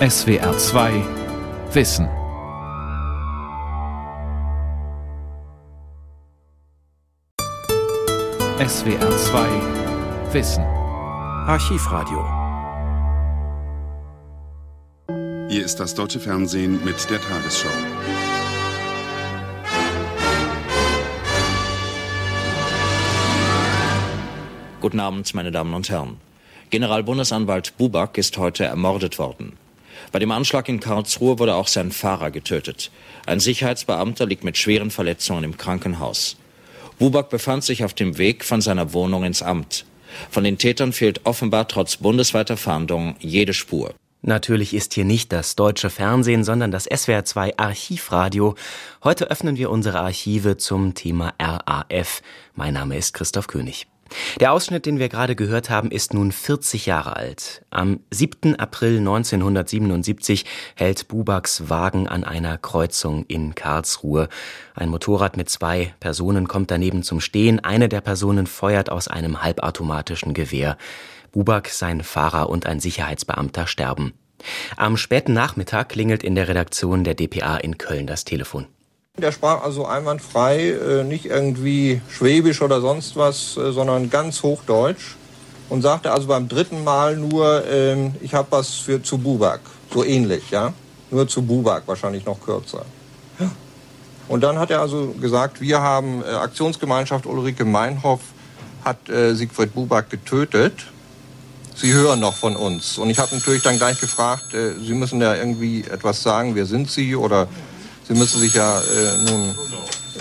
SWR 2 Wissen. SWR 2 Wissen. Archivradio. Hier ist das deutsche Fernsehen mit der Tagesschau. Guten Abend, meine Damen und Herren. Generalbundesanwalt Buback ist heute ermordet worden. Bei dem Anschlag in Karlsruhe wurde auch sein Fahrer getötet. Ein Sicherheitsbeamter liegt mit schweren Verletzungen im Krankenhaus. Buback befand sich auf dem Weg von seiner Wohnung ins Amt. Von den Tätern fehlt offenbar trotz bundesweiter Fahndung jede Spur. Natürlich ist hier nicht das deutsche Fernsehen, sondern das SWR2 Archivradio. Heute öffnen wir unsere Archive zum Thema RAF. Mein Name ist Christoph König. Der Ausschnitt, den wir gerade gehört haben, ist nun 40 Jahre alt. Am 7. April 1977 hält Bubaks Wagen an einer Kreuzung in Karlsruhe. Ein Motorrad mit zwei Personen kommt daneben zum Stehen. Eine der Personen feuert aus einem halbautomatischen Gewehr. Bubak, sein Fahrer und ein Sicherheitsbeamter sterben. Am späten Nachmittag klingelt in der Redaktion der DPA in Köln das Telefon. Der sprach also einwandfrei, äh, nicht irgendwie Schwäbisch oder sonst was, äh, sondern ganz Hochdeutsch und sagte also beim dritten Mal nur, ähm, ich habe was für zu Bubak, so ähnlich, ja, nur zu Bubak, wahrscheinlich noch kürzer. Und dann hat er also gesagt, wir haben äh, Aktionsgemeinschaft Ulrike Meinhoff hat Siegfried Bubak getötet. Sie hören noch von uns. Und ich habe natürlich dann gleich gefragt, Sie müssen ja irgendwie etwas sagen, wer sind Sie oder Sie müssen sich ja äh, nun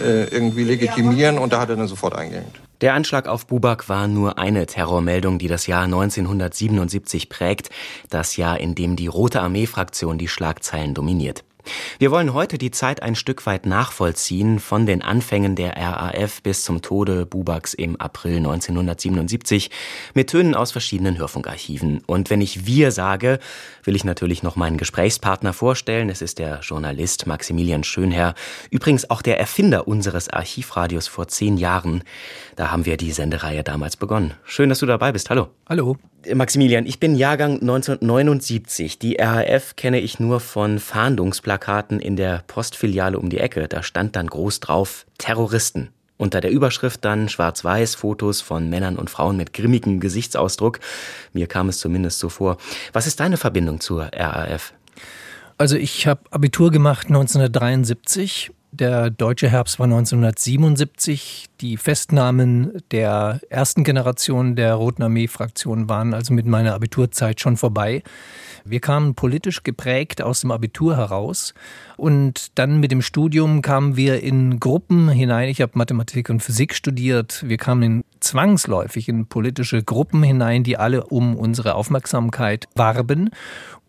äh, irgendwie legitimieren und da hat er dann sofort eingehängt. Der Anschlag auf Bubak war nur eine Terrormeldung, die das Jahr 1977 prägt, das Jahr, in dem die Rote Armee-Fraktion die Schlagzeilen dominiert. Wir wollen heute die Zeit ein Stück weit nachvollziehen, von den Anfängen der RAF bis zum Tode Bubaks im April 1977, mit Tönen aus verschiedenen Hörfunkarchiven. Und wenn ich wir sage, will ich natürlich noch meinen Gesprächspartner vorstellen. Es ist der Journalist Maximilian Schönherr, übrigens auch der Erfinder unseres Archivradios vor zehn Jahren. Da haben wir die Sendereihe damals begonnen. Schön, dass du dabei bist. Hallo. Hallo. Maximilian, ich bin Jahrgang 1979. Die RAF kenne ich nur von Fahndungsplakaten in der Postfiliale um die Ecke. Da stand dann groß drauf Terroristen. Unter der Überschrift dann schwarz-weiß Fotos von Männern und Frauen mit grimmigem Gesichtsausdruck. Mir kam es zumindest so vor. Was ist deine Verbindung zur RAF? Also ich habe Abitur gemacht 1973 der deutsche Herbst war 1977. Die Festnahmen der ersten Generation der Roten Armee-Fraktion waren also mit meiner Abiturzeit schon vorbei. Wir kamen politisch geprägt aus dem Abitur heraus und dann mit dem Studium kamen wir in Gruppen hinein. Ich habe Mathematik und Physik studiert. Wir kamen in zwangsläufig in politische Gruppen hinein, die alle um unsere Aufmerksamkeit warben.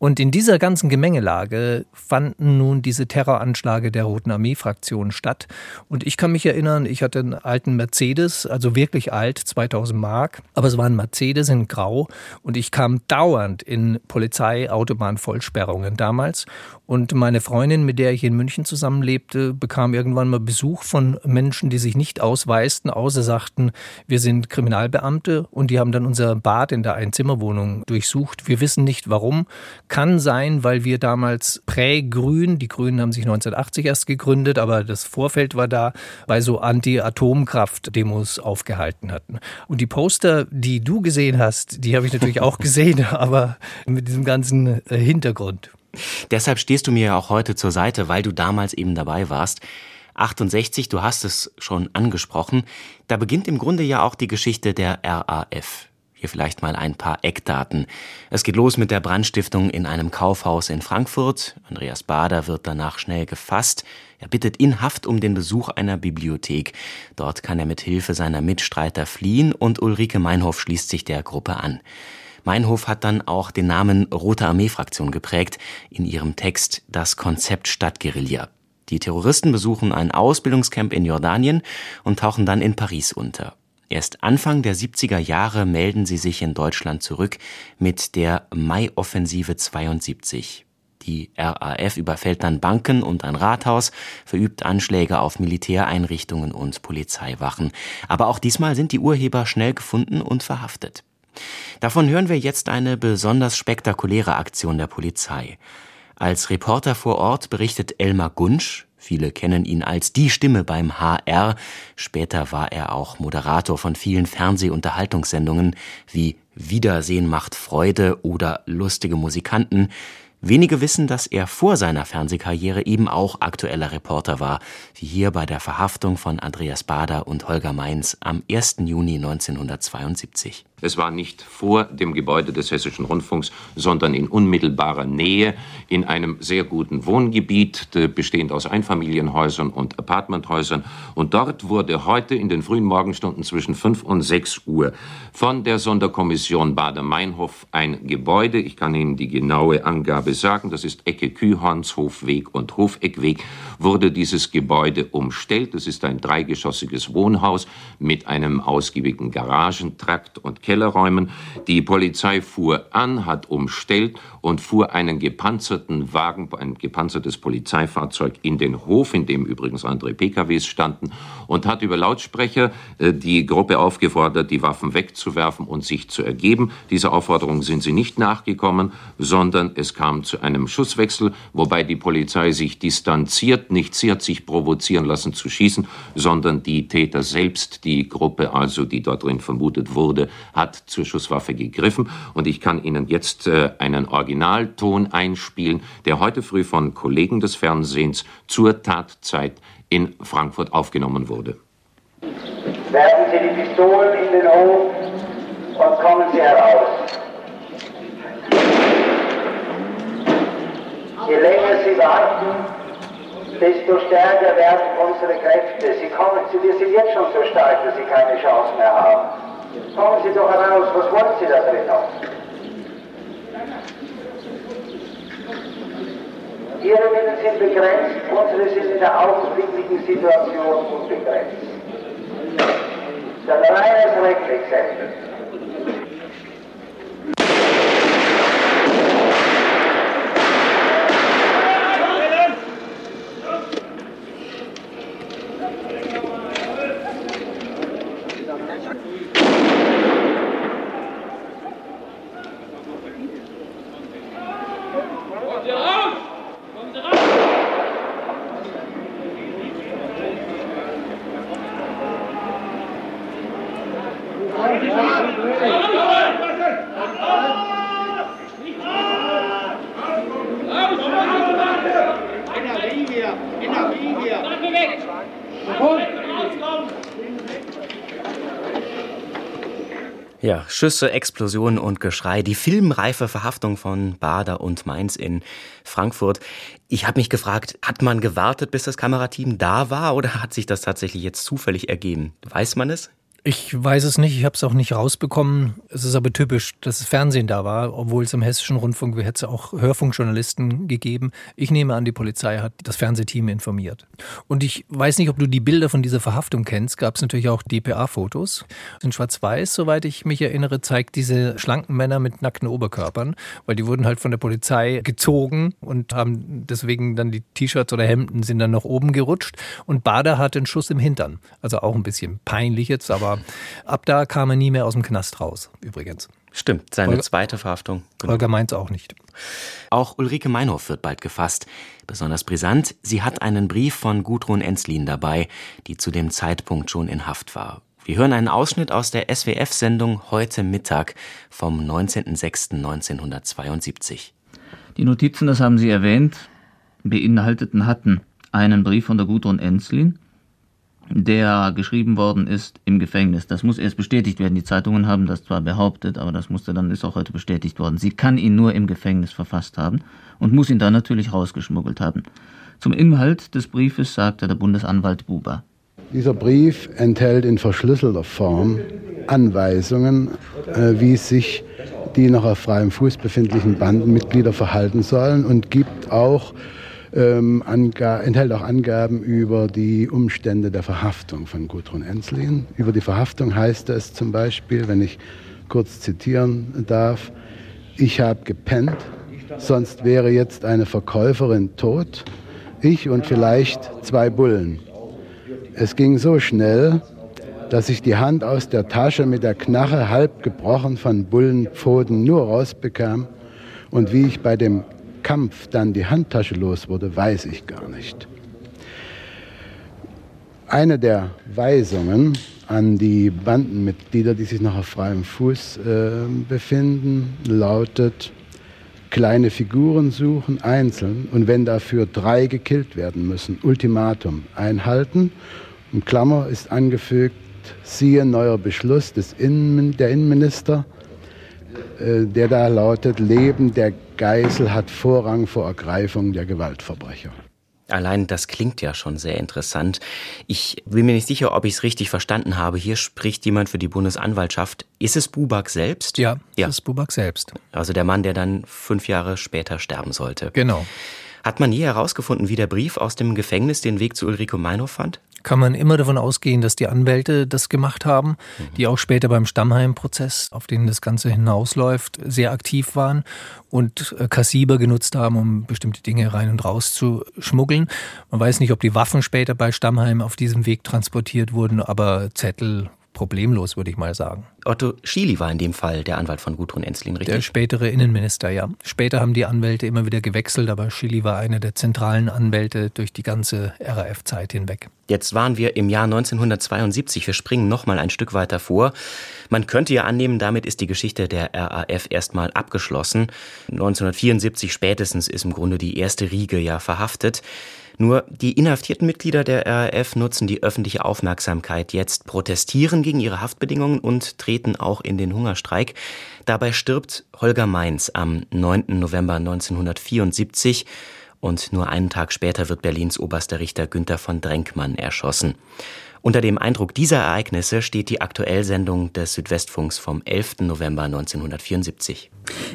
Und in dieser ganzen Gemengelage fanden nun diese Terroranschläge der Roten Armee-Fraktion statt. Und ich kann mich erinnern, ich hatte einen alten Mercedes, also wirklich alt, 2000 Mark, aber es war ein Mercedes in Grau und ich kam dauernd in Polizei-Autobahnvollsperrungen damals. Und meine Freundin, mit der ich in München zusammenlebte, bekam irgendwann mal Besuch von Menschen, die sich nicht ausweisten, außer sagten, wir sind Kriminalbeamte und die haben dann unser Bad in der Einzimmerwohnung durchsucht. Wir wissen nicht warum. Kann sein, weil wir damals prä-grün, die Grünen haben sich 1980 erst gegründet, aber das Vorfeld war da, bei so Anti-Atomkraft-Demos aufgehalten hatten. Und die Poster, die du gesehen hast, die habe ich natürlich auch gesehen, aber mit diesem ganzen äh, Hintergrund. Deshalb stehst du mir ja auch heute zur Seite, weil du damals eben dabei warst. 68, du hast es schon angesprochen, da beginnt im Grunde ja auch die Geschichte der RAF. Hier vielleicht mal ein paar Eckdaten. Es geht los mit der Brandstiftung in einem Kaufhaus in Frankfurt. Andreas Bader wird danach schnell gefasst. Er bittet in Haft um den Besuch einer Bibliothek. Dort kann er mit Hilfe seiner Mitstreiter fliehen und Ulrike Meinhof schließt sich der Gruppe an. Meinhof hat dann auch den Namen Rote Armee-Fraktion geprägt in ihrem Text Das Konzept Stadtguerilla. Die Terroristen besuchen ein Ausbildungscamp in Jordanien und tauchen dann in Paris unter. Erst Anfang der 70er Jahre melden sie sich in Deutschland zurück mit der Mai-Offensive 72. Die RAF überfällt dann Banken und ein Rathaus, verübt Anschläge auf Militäreinrichtungen und Polizeiwachen. Aber auch diesmal sind die Urheber schnell gefunden und verhaftet. Davon hören wir jetzt eine besonders spektakuläre Aktion der Polizei. Als Reporter vor Ort berichtet Elmar Gunsch, viele kennen ihn als die Stimme beim HR, später war er auch Moderator von vielen Fernsehunterhaltungssendungen wie Wiedersehen macht Freude oder lustige Musikanten, Wenige wissen, dass er vor seiner Fernsehkarriere eben auch aktueller Reporter war, wie hier bei der Verhaftung von Andreas Bader und Holger Mainz am 1. Juni 1972. Es war nicht vor dem Gebäude des Hessischen Rundfunks, sondern in unmittelbarer Nähe in einem sehr guten Wohngebiet, bestehend aus Einfamilienhäusern und Apartmenthäusern. Und dort wurde heute in den frühen Morgenstunden zwischen 5 und 6 Uhr von der Sonderkommission Bader-Meinhof ein Gebäude, ich kann Ihnen die genaue Angabe sagen, das ist Ecke Kühhornshofweg und Hofeckweg, wurde dieses Gebäude umstellt. Es ist ein dreigeschossiges Wohnhaus mit einem ausgiebigen Garagentrakt und Kellerräumen. Die Polizei fuhr an, hat umstellt und fuhr einen gepanzerten Wagen, ein gepanzertes Polizeifahrzeug in den Hof, in dem übrigens andere PKWs standen, und hat über Lautsprecher äh, die Gruppe aufgefordert, die Waffen wegzuwerfen und sich zu ergeben. Dieser Aufforderung sind sie nicht nachgekommen, sondern es kam zu einem Schusswechsel, wobei die Polizei sich distanziert, nicht sie hat sich provozieren lassen zu schießen, sondern die Täter selbst, die Gruppe also, die dort drin vermutet wurde, hat zur Schusswaffe gegriffen. Und ich kann Ihnen jetzt äh, einen Originalton einspielen, der heute früh von Kollegen des Fernsehens zur Tatzeit in Frankfurt aufgenommen wurde. Werfen Sie die Pistolen in den Hof und kommen Sie heraus. Je länger Sie warten, desto stärker werden unsere Kräfte. Sie kommen, wir sind jetzt schon so stark, dass Sie keine Chance mehr haben. Kommen Sie doch heraus, was wollen Sie da drin noch? Ihre Mittel sind begrenzt, unsere sind in der augenblicklichen Situation unbegrenzt. Das ist ein reines Rechenexempel. Ja, Schüsse, Explosionen und Geschrei. Die filmreife Verhaftung von Bader und Mainz in Frankfurt. Ich habe mich gefragt, hat man gewartet, bis das Kamerateam da war oder hat sich das tatsächlich jetzt zufällig ergeben? Weiß man es? Ich weiß es nicht, ich habe es auch nicht rausbekommen. Es ist aber typisch, dass das Fernsehen da war, obwohl es im hessischen Rundfunk hätte es auch Hörfunkjournalisten gegeben. Ich nehme an, die Polizei hat das Fernsehteam informiert. Und ich weiß nicht, ob du die Bilder von dieser Verhaftung kennst. Gab es natürlich auch DPA-Fotos. In Schwarz-Weiß, soweit ich mich erinnere, zeigt diese schlanken Männer mit nackten Oberkörpern, weil die wurden halt von der Polizei gezogen und haben deswegen dann die T-Shirts oder Hemden sind dann nach oben gerutscht. Und Bader hatte einen Schuss im Hintern. Also auch ein bisschen peinlich jetzt, aber ab da kam er nie mehr aus dem Knast raus, übrigens. Stimmt, seine Holger, zweite Verhaftung. Genau. Holger Mainz auch nicht. Auch Ulrike Meinhof wird bald gefasst. Besonders brisant, sie hat einen Brief von Gudrun Enslin dabei, die zu dem Zeitpunkt schon in Haft war. Wir hören einen Ausschnitt aus der SWF-Sendung Heute Mittag vom 19.06.1972. Die Notizen, das haben Sie erwähnt, beinhalteten hatten einen Brief von der Gudrun Enslin, der geschrieben worden ist im Gefängnis. Das muss erst bestätigt werden. Die Zeitungen haben das zwar behauptet, aber das musste dann ist auch heute bestätigt worden. Sie kann ihn nur im Gefängnis verfasst haben und muss ihn dann natürlich rausgeschmuggelt haben. Zum Inhalt des Briefes sagte der Bundesanwalt Buber. Dieser Brief enthält in verschlüsselter Form Anweisungen, äh, wie sich die noch auf freiem Fuß befindlichen Bandenmitglieder verhalten sollen und gibt auch ähm, enthält auch Angaben über die Umstände der Verhaftung von Gudrun Enslin. Über die Verhaftung heißt es zum Beispiel, wenn ich kurz zitieren darf, ich habe gepennt, sonst wäre jetzt eine Verkäuferin tot, ich und vielleicht zwei Bullen. Es ging so schnell, dass ich die Hand aus der Tasche mit der Knarre halb gebrochen von Bullenpfoten nur rausbekam und wie ich bei dem Kampf dann die Handtasche los wurde, weiß ich gar nicht. Eine der Weisungen an die Bandenmitglieder, die sich noch auf freiem Fuß äh, befinden, lautet, kleine Figuren suchen, einzeln, und wenn dafür drei gekillt werden müssen, Ultimatum einhalten. Und Klammer ist angefügt, siehe neuer Beschluss des Innen, der Innenminister, äh, der da lautet, Leben der Geisel hat Vorrang vor Ergreifung der Gewaltverbrecher. Allein das klingt ja schon sehr interessant. Ich bin mir nicht sicher, ob ich es richtig verstanden habe. Hier spricht jemand für die Bundesanwaltschaft. Ist es Buback selbst? Ja, ja. ist Buback selbst. Also der Mann, der dann fünf Jahre später sterben sollte. Genau. Hat man nie herausgefunden, wie der Brief aus dem Gefängnis den Weg zu Ulrike Meinhof fand? Kann man immer davon ausgehen, dass die Anwälte das gemacht haben, die auch später beim Stammheim-Prozess, auf den das Ganze hinausläuft, sehr aktiv waren und äh, Kassiber genutzt haben, um bestimmte Dinge rein und raus zu schmuggeln. Man weiß nicht, ob die Waffen später bei Stammheim auf diesem Weg transportiert wurden, aber Zettel, problemlos, würde ich mal sagen. Otto Schily war in dem Fall der Anwalt von Gudrun Enzlin, richtig? Der spätere Innenminister, ja. Später haben die Anwälte immer wieder gewechselt, aber Schily war einer der zentralen Anwälte durch die ganze RAF-Zeit hinweg. Jetzt waren wir im Jahr 1972. Wir springen noch mal ein Stück weiter vor. Man könnte ja annehmen, damit ist die Geschichte der RAF erstmal abgeschlossen. 1974 spätestens ist im Grunde die erste Riege ja verhaftet. Nur die inhaftierten Mitglieder der RAF nutzen die öffentliche Aufmerksamkeit jetzt, protestieren gegen ihre Haftbedingungen und treten auch in den Hungerstreik. Dabei stirbt Holger Mainz am 9. November 1974 und nur einen Tag später wird Berlins oberster Richter Günther von Drenkmann erschossen. Unter dem Eindruck dieser Ereignisse steht die Aktuellsendung des Südwestfunks vom 11. November 1974.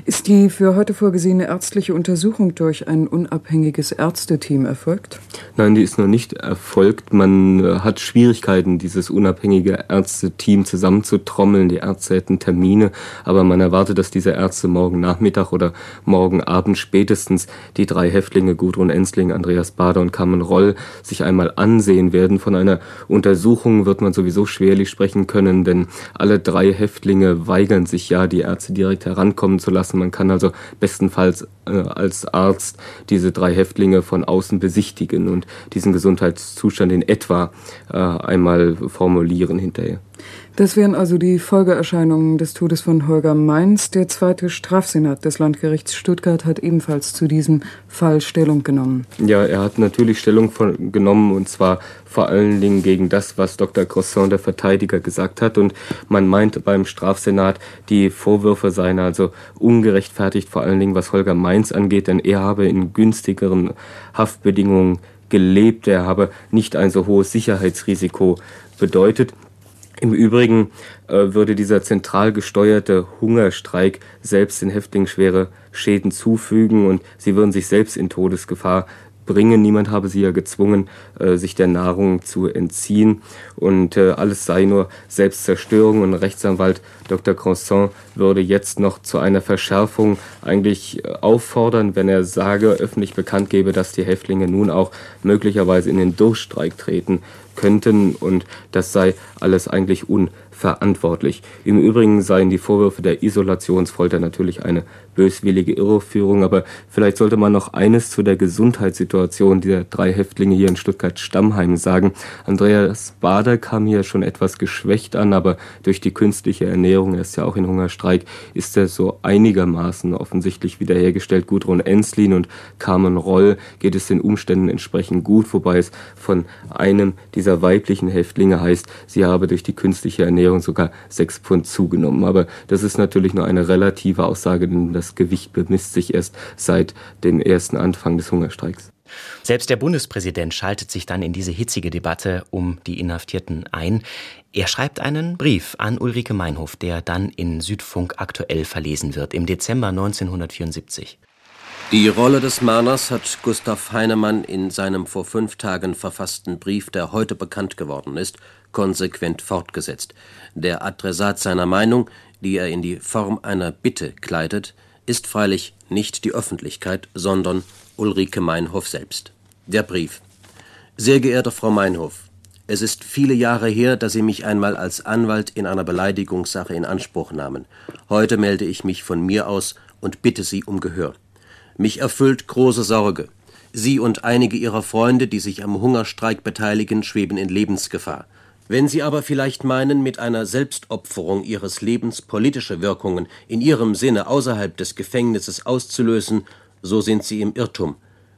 Ist die für heute vorgesehene ärztliche Untersuchung durch ein unabhängiges Ärzteteam erfolgt? Nein, die ist noch nicht erfolgt. Man äh, hat Schwierigkeiten, dieses unabhängige Ärzteteam zusammenzutrommeln. Die Ärzte hätten Termine, aber man erwartet, dass diese Ärzte morgen Nachmittag oder morgen Abend spätestens die drei Häftlinge Gudrun Ensling, Andreas Bader und Carmen Roll sich einmal ansehen werden. Von einer Untersuchung Untersuchung wird man sowieso schwerlich sprechen können, denn alle drei Häftlinge weigern sich ja, die Ärzte direkt herankommen zu lassen. Man kann also bestenfalls äh, als Arzt diese drei Häftlinge von außen besichtigen und diesen Gesundheitszustand in etwa äh, einmal formulieren hinterher. Das wären also die Folgeerscheinungen des Todes von Holger Mainz. Der zweite Strafsenat des Landgerichts Stuttgart hat ebenfalls zu diesem Fall Stellung genommen. Ja, er hat natürlich Stellung von, genommen und zwar vor allen Dingen gegen das, was Dr. Crosson, der Verteidiger, gesagt hat. Und man meint beim Strafsenat, die Vorwürfe seien also ungerechtfertigt, vor allen Dingen was Holger Mainz angeht, denn er habe in günstigeren Haftbedingungen gelebt, er habe nicht ein so hohes Sicherheitsrisiko bedeutet. Im Übrigen äh, würde dieser zentral gesteuerte Hungerstreik selbst den Häftlingen schwere Schäden zufügen und sie würden sich selbst in Todesgefahr bringen. Niemand habe sie ja gezwungen, äh, sich der Nahrung zu entziehen. Und äh, alles sei nur Selbstzerstörung. Und Rechtsanwalt Dr. Croissant würde jetzt noch zu einer Verschärfung eigentlich äh, auffordern, wenn er sage, öffentlich bekannt gebe, dass die Häftlinge nun auch möglicherweise in den Durchstreik treten könnten. Und das sei alles eigentlich unverantwortlich. Im Übrigen seien die Vorwürfe der Isolationsfolter natürlich eine böswillige Irreführung. Aber vielleicht sollte man noch eines zu der Gesundheitssituation dieser drei Häftlinge hier in Stuttgart-Stammheim sagen. Andreas Bader kam hier schon etwas geschwächt an, aber durch die künstliche Ernährung, er ist ja auch in Hungerstreik, ist er so einigermaßen offensichtlich wiederhergestellt. Gudrun Enslin und Carmen Roll geht es den Umständen entsprechend gut, wobei es von einem dieser weiblichen Häftlinge heißt, sie habe durch die künstliche Ernährung sogar sechs Pfund zugenommen. Aber das ist natürlich nur eine relative Aussage, denn das Gewicht bemisst sich erst seit dem ersten Anfang des Hungerstreiks. Selbst der Bundespräsident schaltet sich dann in diese hitzige Debatte um die Inhaftierten ein. Er schreibt einen Brief an Ulrike Meinhof, der dann in Südfunk aktuell verlesen wird, im Dezember 1974. Die Rolle des Mahners hat Gustav Heinemann in seinem vor fünf Tagen verfassten Brief, der heute bekannt geworden ist, konsequent fortgesetzt. Der Adressat seiner Meinung, die er in die Form einer Bitte kleidet, ist freilich nicht die Öffentlichkeit, sondern Ulrike Meinhof selbst. Der Brief. Sehr geehrte Frau Meinhof, Es ist viele Jahre her, dass Sie mich einmal als Anwalt in einer Beleidigungssache in Anspruch nahmen. Heute melde ich mich von mir aus und bitte Sie um Gehör. Mich erfüllt große Sorge. Sie und einige Ihrer Freunde, die sich am Hungerstreik beteiligen, schweben in Lebensgefahr. Wenn Sie aber vielleicht meinen, mit einer Selbstopferung Ihres Lebens politische Wirkungen in Ihrem Sinne außerhalb des Gefängnisses auszulösen, so sind Sie im Irrtum.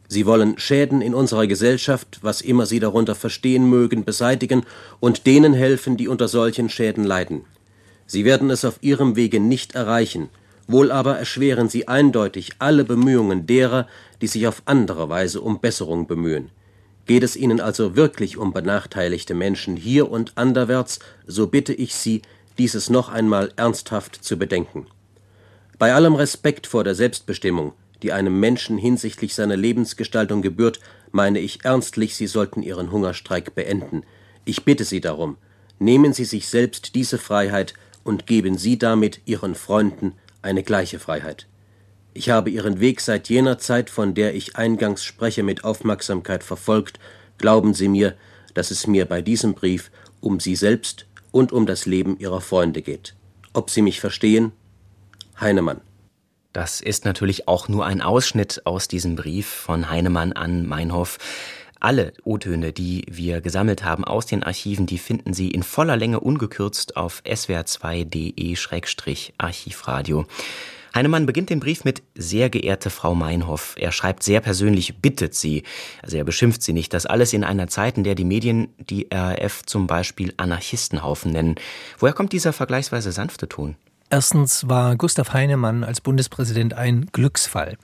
Sie wollen Schäden in unserer Gesellschaft, was immer Sie darunter verstehen mögen, beseitigen und denen helfen, die unter solchen Schäden leiden. Sie werden es auf Ihrem Wege nicht erreichen, wohl aber erschweren Sie eindeutig alle Bemühungen derer, die sich auf andere Weise um Besserung bemühen. Geht es Ihnen also wirklich um benachteiligte Menschen hier und anderwärts, so bitte ich Sie, dieses noch einmal ernsthaft zu bedenken. Bei allem Respekt vor der Selbstbestimmung die einem Menschen hinsichtlich seiner Lebensgestaltung gebührt, meine ich ernstlich, Sie sollten Ihren Hungerstreik beenden. Ich bitte Sie darum, nehmen Sie sich selbst diese Freiheit und geben Sie damit Ihren Freunden eine gleiche Freiheit. Ich habe Ihren Weg seit jener Zeit, von der ich eingangs spreche, mit Aufmerksamkeit verfolgt. Glauben Sie mir, dass es mir bei diesem Brief um Sie selbst und um das Leben Ihrer Freunde geht. Ob Sie mich verstehen? Heinemann. Das ist natürlich auch nur ein Ausschnitt aus diesem Brief von Heinemann an Meinhof. Alle O-Töne, die wir gesammelt haben aus den Archiven, die finden Sie in voller Länge ungekürzt auf swr2.de-archivradio. Heinemann beginnt den Brief mit Sehr geehrte Frau Meinhoff. Er schreibt sehr persönlich, bittet sie. Also er beschimpft sie nicht. Das alles in einer Zeit, in der die Medien die RAF zum Beispiel Anarchistenhaufen nennen. Woher kommt dieser vergleichsweise sanfte Ton? Erstens war Gustav Heinemann als Bundespräsident ein Glücksfall.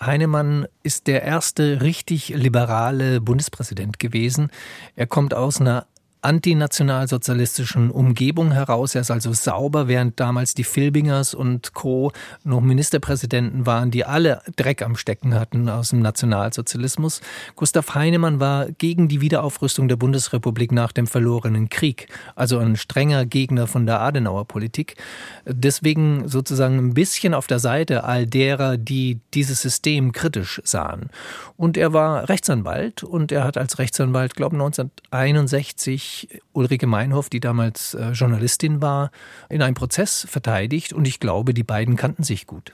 Heinemann ist der erste richtig liberale Bundespräsident gewesen. Er kommt aus einer antinationalsozialistischen Umgebung heraus. Er ist also sauber, während damals die Filbingers und Co. noch Ministerpräsidenten waren, die alle Dreck am Stecken hatten aus dem Nationalsozialismus. Gustav Heinemann war gegen die Wiederaufrüstung der Bundesrepublik nach dem verlorenen Krieg, also ein strenger Gegner von der Adenauer Politik. Deswegen sozusagen ein bisschen auf der Seite all derer, die dieses System kritisch sahen. Und er war Rechtsanwalt und er hat als Rechtsanwalt, glaube ich, 1961 Ulrike Meinhoff, die damals äh, Journalistin war, in einem Prozess verteidigt und ich glaube, die beiden kannten sich gut.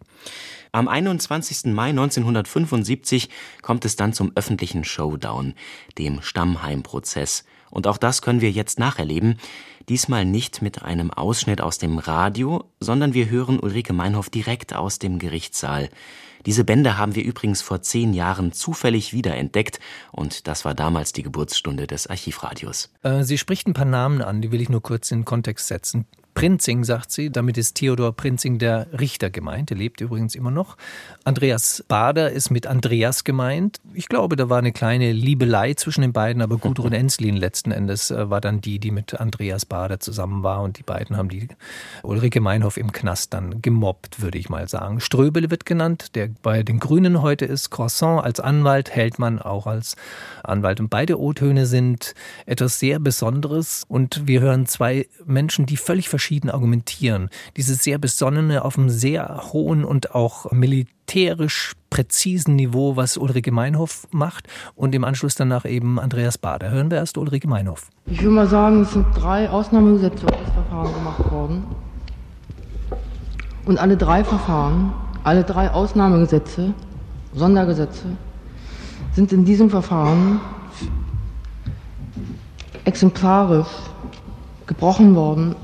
Am 21. Mai 1975 kommt es dann zum öffentlichen Showdown, dem Stammheim-Prozess. Und auch das können wir jetzt nacherleben. Diesmal nicht mit einem Ausschnitt aus dem Radio, sondern wir hören Ulrike Meinhoff direkt aus dem Gerichtssaal. Diese Bände haben wir übrigens vor zehn Jahren zufällig wiederentdeckt und das war damals die Geburtsstunde des Archivradios. Äh, sie spricht ein paar Namen an, die will ich nur kurz in Kontext setzen. Prinzing, sagt sie. Damit ist Theodor Prinzing der Richter gemeint. Der lebt übrigens immer noch. Andreas Bader ist mit Andreas gemeint. Ich glaube, da war eine kleine Liebelei zwischen den beiden, aber Gudrun Enslin letzten Endes äh, war dann die, die mit Andreas Bader zusammen war und die beiden haben die Ulrike Meinhoff im Knast dann gemobbt, würde ich mal sagen. Ströbele wird genannt, der bei den Grünen heute ist. Croissant als Anwalt hält man auch als Anwalt. Und beide O-Töne sind etwas sehr Besonderes und wir hören zwei Menschen, die völlig verschieden verschieden argumentieren. Dieses sehr besonnene, auf einem sehr hohen und auch militärisch präzisen Niveau, was Ulrike Meinhoff macht und im Anschluss danach eben Andreas Bader. Hören wir erst Ulrike Meinhoff. Ich will mal sagen, es sind drei Ausnahmegesetze auf das Verfahren gemacht worden. Und alle drei Verfahren, alle drei Ausnahmegesetze, Sondergesetze, sind in diesem Verfahren exemplarisch gebrochen worden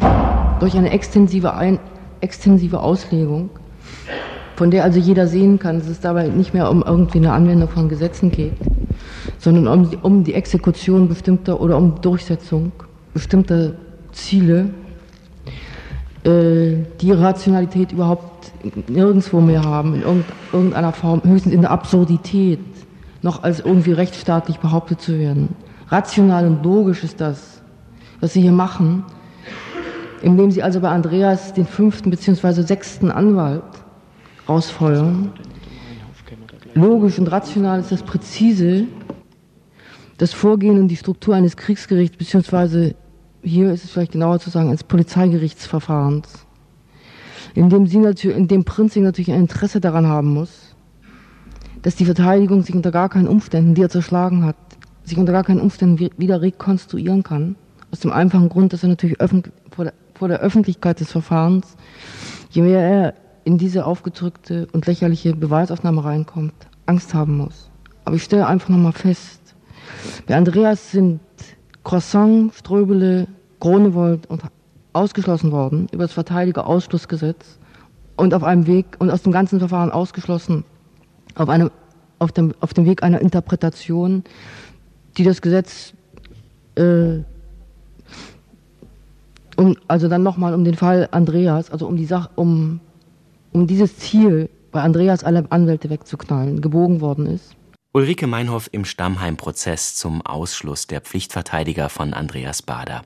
durch eine extensive, Ein extensive Auslegung, von der also jeder sehen kann, dass es dabei nicht mehr um irgendwie eine Anwendung von Gesetzen geht, sondern um, um die Exekution bestimmter oder um Durchsetzung bestimmter Ziele, äh, die Rationalität überhaupt nirgendwo mehr haben, in irgendeiner Form, höchstens in der Absurdität, noch als irgendwie rechtsstaatlich behauptet zu werden. Rational und logisch ist das, was Sie hier machen, indem sie also bei Andreas den fünften bzw. sechsten Anwalt rausfeuern. Logisch und rational ist das präzise, das Vorgehen und die Struktur eines Kriegsgerichts, beziehungsweise hier ist es vielleicht genauer zu sagen, eines Polizeigerichtsverfahrens, in dem, sie natürlich, in dem Prinzing natürlich ein Interesse daran haben muss, dass die Verteidigung sich unter gar keinen Umständen, die er zerschlagen hat, sich unter gar keinen Umständen wieder rekonstruieren kann. Aus dem einfachen Grund, dass er natürlich der, vor der Öffentlichkeit des Verfahrens, je mehr er in diese aufgedrückte und lächerliche Beweisaufnahme reinkommt, Angst haben muss. Aber ich stelle einfach nochmal fest, bei Andreas sind Croissant, Ströbele, Gronewold und ausgeschlossen worden über das Verteidigerausschlussgesetz und auf einem Weg und aus dem ganzen Verfahren ausgeschlossen auf, einem, auf, dem, auf dem Weg einer Interpretation, die das Gesetz, äh, um, also dann nochmal um den Fall Andreas, also um die Sache, um, um dieses Ziel bei Andreas alle Anwälte wegzuknallen, gebogen worden ist. Ulrike Meinhoff im Stammheim-Prozess zum Ausschluss der Pflichtverteidiger von Andreas Bader.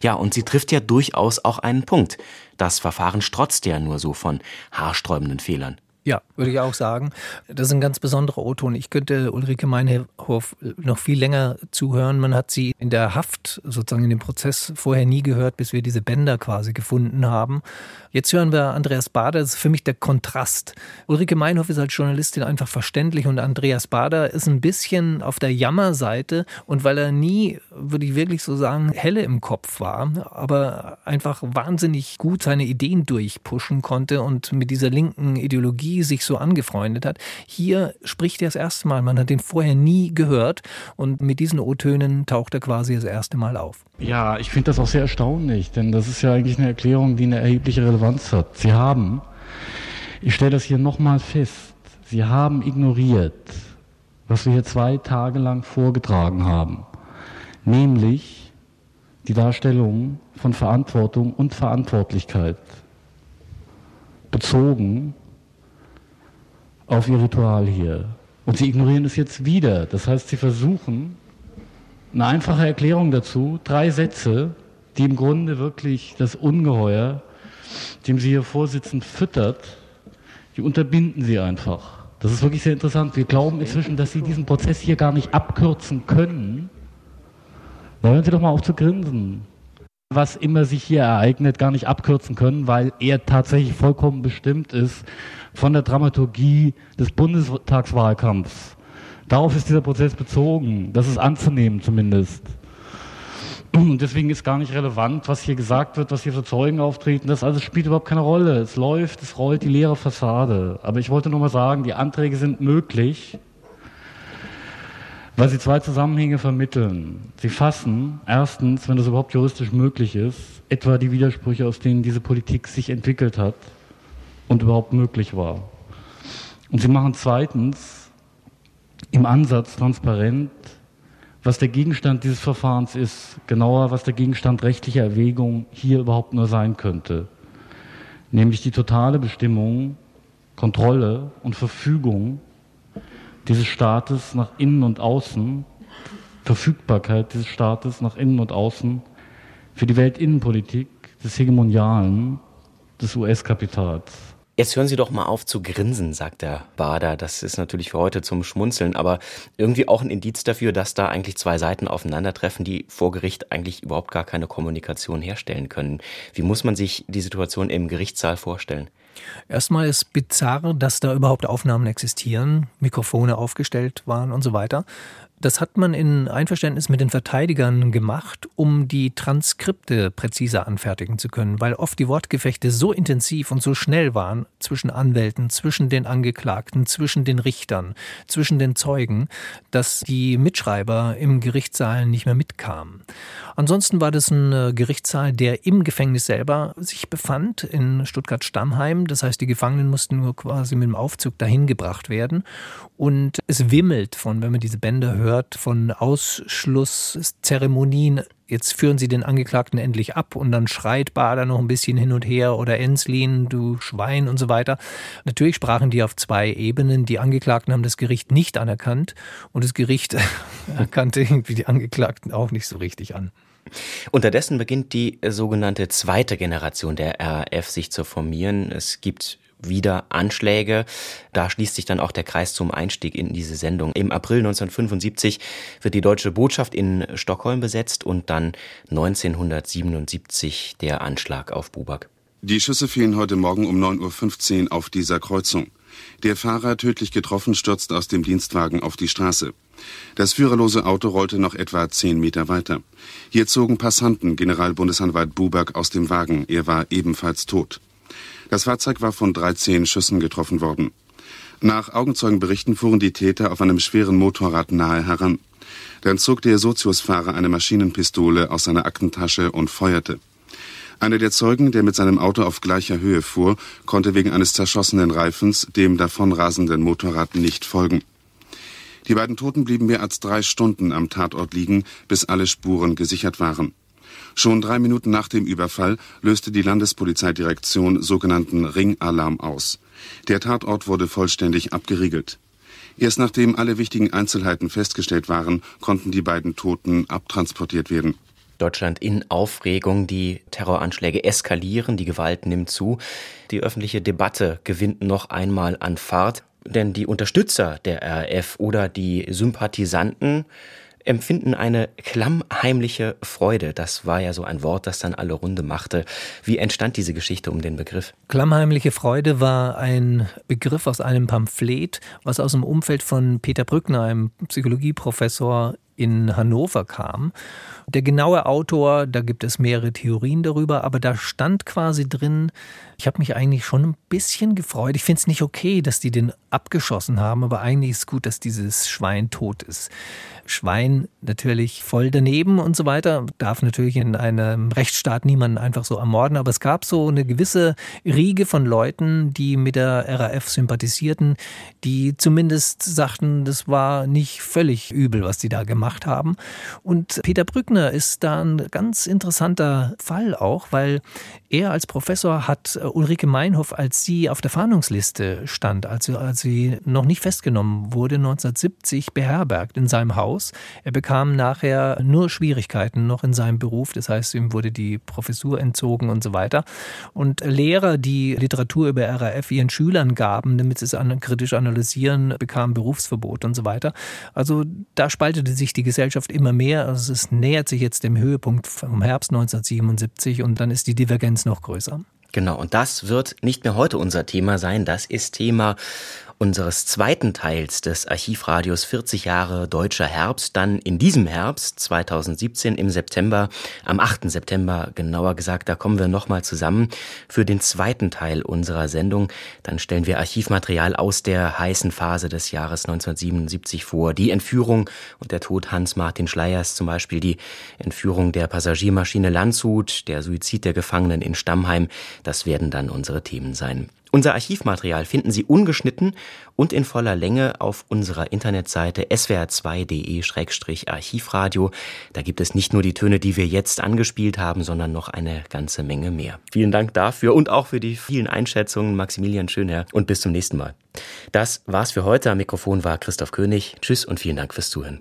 Ja, und sie trifft ja durchaus auch einen Punkt. Das Verfahren strotzt ja nur so von haarsträubenden Fehlern. Ja, würde ich auch sagen. Das ist ein ganz besonderer O-Ton. Ich könnte Ulrike Meinhof noch viel länger zuhören. Man hat sie in der Haft, sozusagen in dem Prozess, vorher nie gehört, bis wir diese Bänder quasi gefunden haben. Jetzt hören wir Andreas Bader. Das ist für mich der Kontrast. Ulrike Meinhof ist als Journalistin einfach verständlich und Andreas Bader ist ein bisschen auf der Jammerseite. Und weil er nie, würde ich wirklich so sagen, helle im Kopf war, aber einfach wahnsinnig gut seine Ideen durchpushen konnte und mit dieser linken Ideologie sich so angefreundet hat. Hier spricht er das erste Mal. Man hat den vorher nie gehört und mit diesen O-Tönen taucht er quasi das erste Mal auf. Ja, ich finde das auch sehr erstaunlich, denn das ist ja eigentlich eine Erklärung, die eine erhebliche Relevanz hat. Sie haben, ich stelle das hier nochmal fest, Sie haben ignoriert, was wir hier zwei Tage lang vorgetragen haben, nämlich die Darstellung von Verantwortung und Verantwortlichkeit bezogen auf ihr Ritual hier. Und sie ignorieren es jetzt wieder. Das heißt, sie versuchen eine einfache Erklärung dazu, drei Sätze, die im Grunde wirklich das Ungeheuer, dem sie hier vorsitzen, füttert, die unterbinden sie einfach. Das ist wirklich sehr interessant. Wir glauben inzwischen, dass sie diesen Prozess hier gar nicht abkürzen können. Hören Sie doch mal auf zu grinsen. Was immer sich hier ereignet, gar nicht abkürzen können, weil er tatsächlich vollkommen bestimmt ist von der Dramaturgie des Bundestagswahlkampfs. Darauf ist dieser Prozess bezogen. Das ist anzunehmen zumindest. Und deswegen ist gar nicht relevant, was hier gesagt wird, was hier für Zeugen auftreten. Das alles spielt überhaupt keine Rolle. Es läuft, es rollt die leere Fassade. Aber ich wollte nur mal sagen, die Anträge sind möglich, weil sie zwei Zusammenhänge vermitteln. Sie fassen erstens, wenn das überhaupt juristisch möglich ist, etwa die Widersprüche, aus denen diese Politik sich entwickelt hat und überhaupt möglich war. Und sie machen zweitens im Ansatz transparent, was der Gegenstand dieses Verfahrens ist, genauer, was der Gegenstand rechtlicher Erwägung hier überhaupt nur sein könnte. Nämlich die totale Bestimmung, Kontrolle und Verfügung dieses Staates nach innen und außen, Verfügbarkeit dieses Staates nach innen und außen für die Weltinnenpolitik des Hegemonialen des US-Kapitals. Jetzt hören Sie doch mal auf zu grinsen, sagt der Bader. Das ist natürlich für heute zum Schmunzeln, aber irgendwie auch ein Indiz dafür, dass da eigentlich zwei Seiten aufeinandertreffen, die vor Gericht eigentlich überhaupt gar keine Kommunikation herstellen können. Wie muss man sich die Situation im Gerichtssaal vorstellen? Erstmal ist bizarr, dass da überhaupt Aufnahmen existieren, Mikrofone aufgestellt waren und so weiter. Das hat man in Einverständnis mit den Verteidigern gemacht, um die Transkripte präziser anfertigen zu können, weil oft die Wortgefechte so intensiv und so schnell waren zwischen Anwälten, zwischen den Angeklagten, zwischen den Richtern, zwischen den Zeugen, dass die Mitschreiber im Gerichtssaal nicht mehr mitkamen. Ansonsten war das ein äh, Gerichtssaal, der im Gefängnis selber sich befand, in Stuttgart-Stammheim. Das heißt, die Gefangenen mussten nur quasi mit dem Aufzug dahin gebracht werden. Und es wimmelt von, wenn man diese Bänder hört, von Ausschlusszeremonien. Jetzt führen sie den Angeklagten endlich ab und dann schreit Bader noch ein bisschen hin und her oder Enslin, du Schwein und so weiter. Natürlich sprachen die auf zwei Ebenen. Die Angeklagten haben das Gericht nicht anerkannt und das Gericht erkannte irgendwie die Angeklagten auch nicht so richtig an. Unterdessen beginnt die sogenannte zweite Generation der RAF sich zu formieren. Es gibt wieder Anschläge. Da schließt sich dann auch der Kreis zum Einstieg in diese Sendung. Im April 1975 wird die deutsche Botschaft in Stockholm besetzt und dann 1977 der Anschlag auf Bubak. Die Schüsse fielen heute Morgen um 9.15 Uhr auf dieser Kreuzung. Der Fahrer, tödlich getroffen, stürzt aus dem Dienstwagen auf die Straße. Das führerlose Auto rollte noch etwa zehn Meter weiter. Hier zogen Passanten Generalbundesanwalt Buback aus dem Wagen. Er war ebenfalls tot. Das Fahrzeug war von 13 Schüssen getroffen worden. Nach Augenzeugenberichten fuhren die Täter auf einem schweren Motorrad nahe heran. Dann zog der Soziusfahrer eine Maschinenpistole aus seiner Aktentasche und feuerte. Einer der Zeugen, der mit seinem Auto auf gleicher Höhe fuhr, konnte wegen eines zerschossenen Reifens dem davonrasenden Motorrad nicht folgen. Die beiden Toten blieben mehr als drei Stunden am Tatort liegen, bis alle Spuren gesichert waren. Schon drei Minuten nach dem Überfall löste die Landespolizeidirektion sogenannten Ringalarm aus. Der Tatort wurde vollständig abgeriegelt. Erst nachdem alle wichtigen Einzelheiten festgestellt waren, konnten die beiden Toten abtransportiert werden. Deutschland in Aufregung. Die Terroranschläge eskalieren, die Gewalt nimmt zu. Die öffentliche Debatte gewinnt noch einmal an Fahrt. Denn die Unterstützer der RAF oder die Sympathisanten empfinden eine klammheimliche Freude. Das war ja so ein Wort, das dann alle Runde machte. Wie entstand diese Geschichte um den Begriff? Klammheimliche Freude war ein Begriff aus einem Pamphlet, was aus dem Umfeld von Peter Brückner, einem Psychologieprofessor in Hannover kam. Der genaue Autor, da gibt es mehrere Theorien darüber, aber da stand quasi drin, ich habe mich eigentlich schon ein bisschen gefreut. Ich finde es nicht okay, dass die den abgeschossen haben, aber eigentlich ist es gut, dass dieses Schwein tot ist. Schwein natürlich voll daneben und so weiter. Darf natürlich in einem Rechtsstaat niemanden einfach so ermorden, aber es gab so eine gewisse Riege von Leuten, die mit der RAF sympathisierten, die zumindest sagten, das war nicht völlig übel, was die da gemacht haben. Und Peter Brückner ist da ein ganz interessanter Fall auch, weil er als Professor hat Ulrike Meinhoff, als sie auf der Fahndungsliste stand, also als sie noch nicht festgenommen wurde, 1970 beherbergt in seinem Haus aus. Er bekam nachher nur Schwierigkeiten noch in seinem Beruf. Das heißt, ihm wurde die Professur entzogen und so weiter. Und Lehrer, die Literatur über RAF ihren Schülern gaben, damit sie es kritisch analysieren, bekamen Berufsverbot und so weiter. Also da spaltete sich die Gesellschaft immer mehr. Also es nähert sich jetzt dem Höhepunkt vom Herbst 1977 und dann ist die Divergenz noch größer. Genau, und das wird nicht mehr heute unser Thema sein. Das ist Thema unseres zweiten Teils des Archivradios 40 Jahre Deutscher Herbst, dann in diesem Herbst 2017 im September, am 8. September genauer gesagt, da kommen wir nochmal zusammen für den zweiten Teil unserer Sendung. Dann stellen wir Archivmaterial aus der heißen Phase des Jahres 1977 vor. Die Entführung und der Tod Hans-Martin Schleiers zum Beispiel, die Entführung der Passagiermaschine Landshut, der Suizid der Gefangenen in Stammheim, das werden dann unsere Themen sein. Unser Archivmaterial finden Sie ungeschnitten und in voller Länge auf unserer Internetseite swr2.de-archivradio. Da gibt es nicht nur die Töne, die wir jetzt angespielt haben, sondern noch eine ganze Menge mehr. Vielen Dank dafür und auch für die vielen Einschätzungen, Maximilian Schönherr, und bis zum nächsten Mal. Das war's für heute. Am Mikrofon war Christoph König. Tschüss und vielen Dank fürs Zuhören.